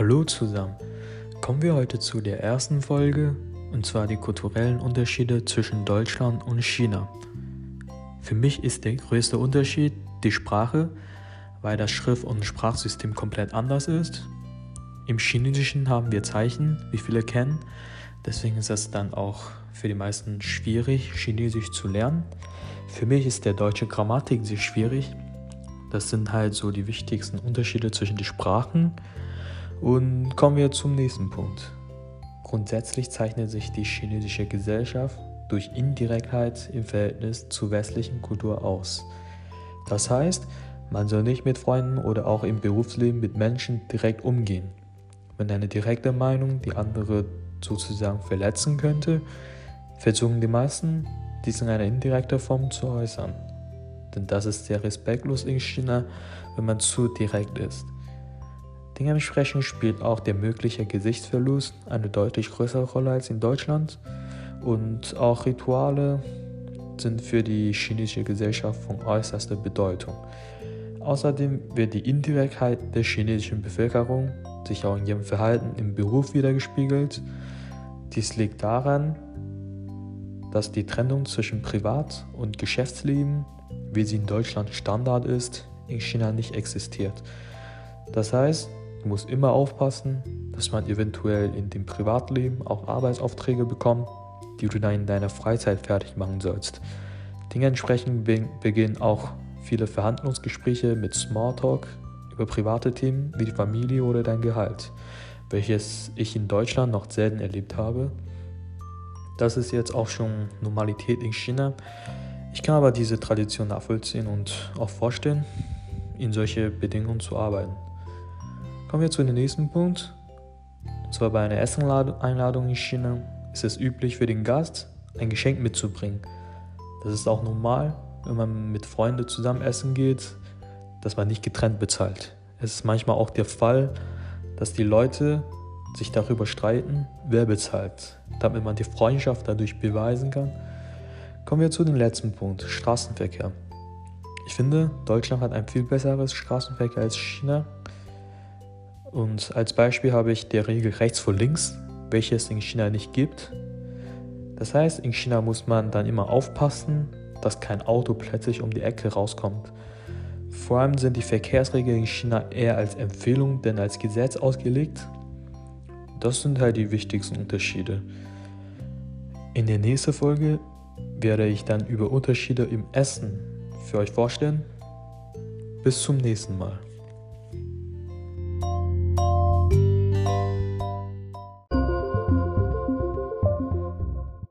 Hallo zusammen. Kommen wir heute zu der ersten Folge, und zwar die kulturellen Unterschiede zwischen Deutschland und China. Für mich ist der größte Unterschied die Sprache, weil das Schrift- und Sprachsystem komplett anders ist. Im Chinesischen haben wir Zeichen, wie viele kennen. Deswegen ist es dann auch für die meisten schwierig, Chinesisch zu lernen. Für mich ist der deutsche Grammatik sehr schwierig. Das sind halt so die wichtigsten Unterschiede zwischen den Sprachen. Und kommen wir zum nächsten Punkt. Grundsätzlich zeichnet sich die chinesische Gesellschaft durch Indirektheit im Verhältnis zur westlichen Kultur aus. Das heißt, man soll nicht mit Freunden oder auch im Berufsleben mit Menschen direkt umgehen. Wenn eine direkte Meinung die andere sozusagen verletzen könnte, versuchen die meisten, dies in einer indirekten Form zu äußern. Denn das ist sehr respektlos in China, wenn man zu direkt ist. Dementsprechend spielt auch der mögliche Gesichtsverlust eine deutlich größere Rolle als in Deutschland und auch Rituale sind für die chinesische Gesellschaft von äußerster Bedeutung. Außerdem wird die Indirektheit der chinesischen Bevölkerung sich auch in ihrem Verhalten im Beruf wiedergespiegelt. Dies liegt daran, dass die Trennung zwischen Privat- und Geschäftsleben, wie sie in Deutschland Standard ist, in China nicht existiert. Das heißt, du musst immer aufpassen, dass man eventuell in dem Privatleben auch Arbeitsaufträge bekommt, die du dann in deiner Freizeit fertig machen sollst. Dementsprechend beginnen auch viele Verhandlungsgespräche mit Smalltalk über private Themen wie die Familie oder dein Gehalt, welches ich in Deutschland noch selten erlebt habe. Das ist jetzt auch schon Normalität in China. Ich kann aber diese Tradition nachvollziehen und auch vorstellen, in solche Bedingungen zu arbeiten. Kommen wir zu dem nächsten Punkt. Und zwar bei einer Esseneinladung in China ist es üblich für den Gast, ein Geschenk mitzubringen. Das ist auch normal, wenn man mit Freunden zusammen essen geht, dass man nicht getrennt bezahlt. Es ist manchmal auch der Fall, dass die Leute sich darüber streiten, wer bezahlt, damit man die Freundschaft dadurch beweisen kann. Kommen wir zu dem letzten Punkt, Straßenverkehr. Ich finde, Deutschland hat ein viel besseres Straßenverkehr als China. Und als Beispiel habe ich der Regel rechts vor links, welche es in China nicht gibt. Das heißt, in China muss man dann immer aufpassen, dass kein Auto plötzlich um die Ecke rauskommt. Vor allem sind die Verkehrsregeln in China eher als Empfehlung denn als Gesetz ausgelegt. Das sind halt die wichtigsten Unterschiede. In der nächsten Folge werde ich dann über Unterschiede im Essen für euch vorstellen. Bis zum nächsten Mal.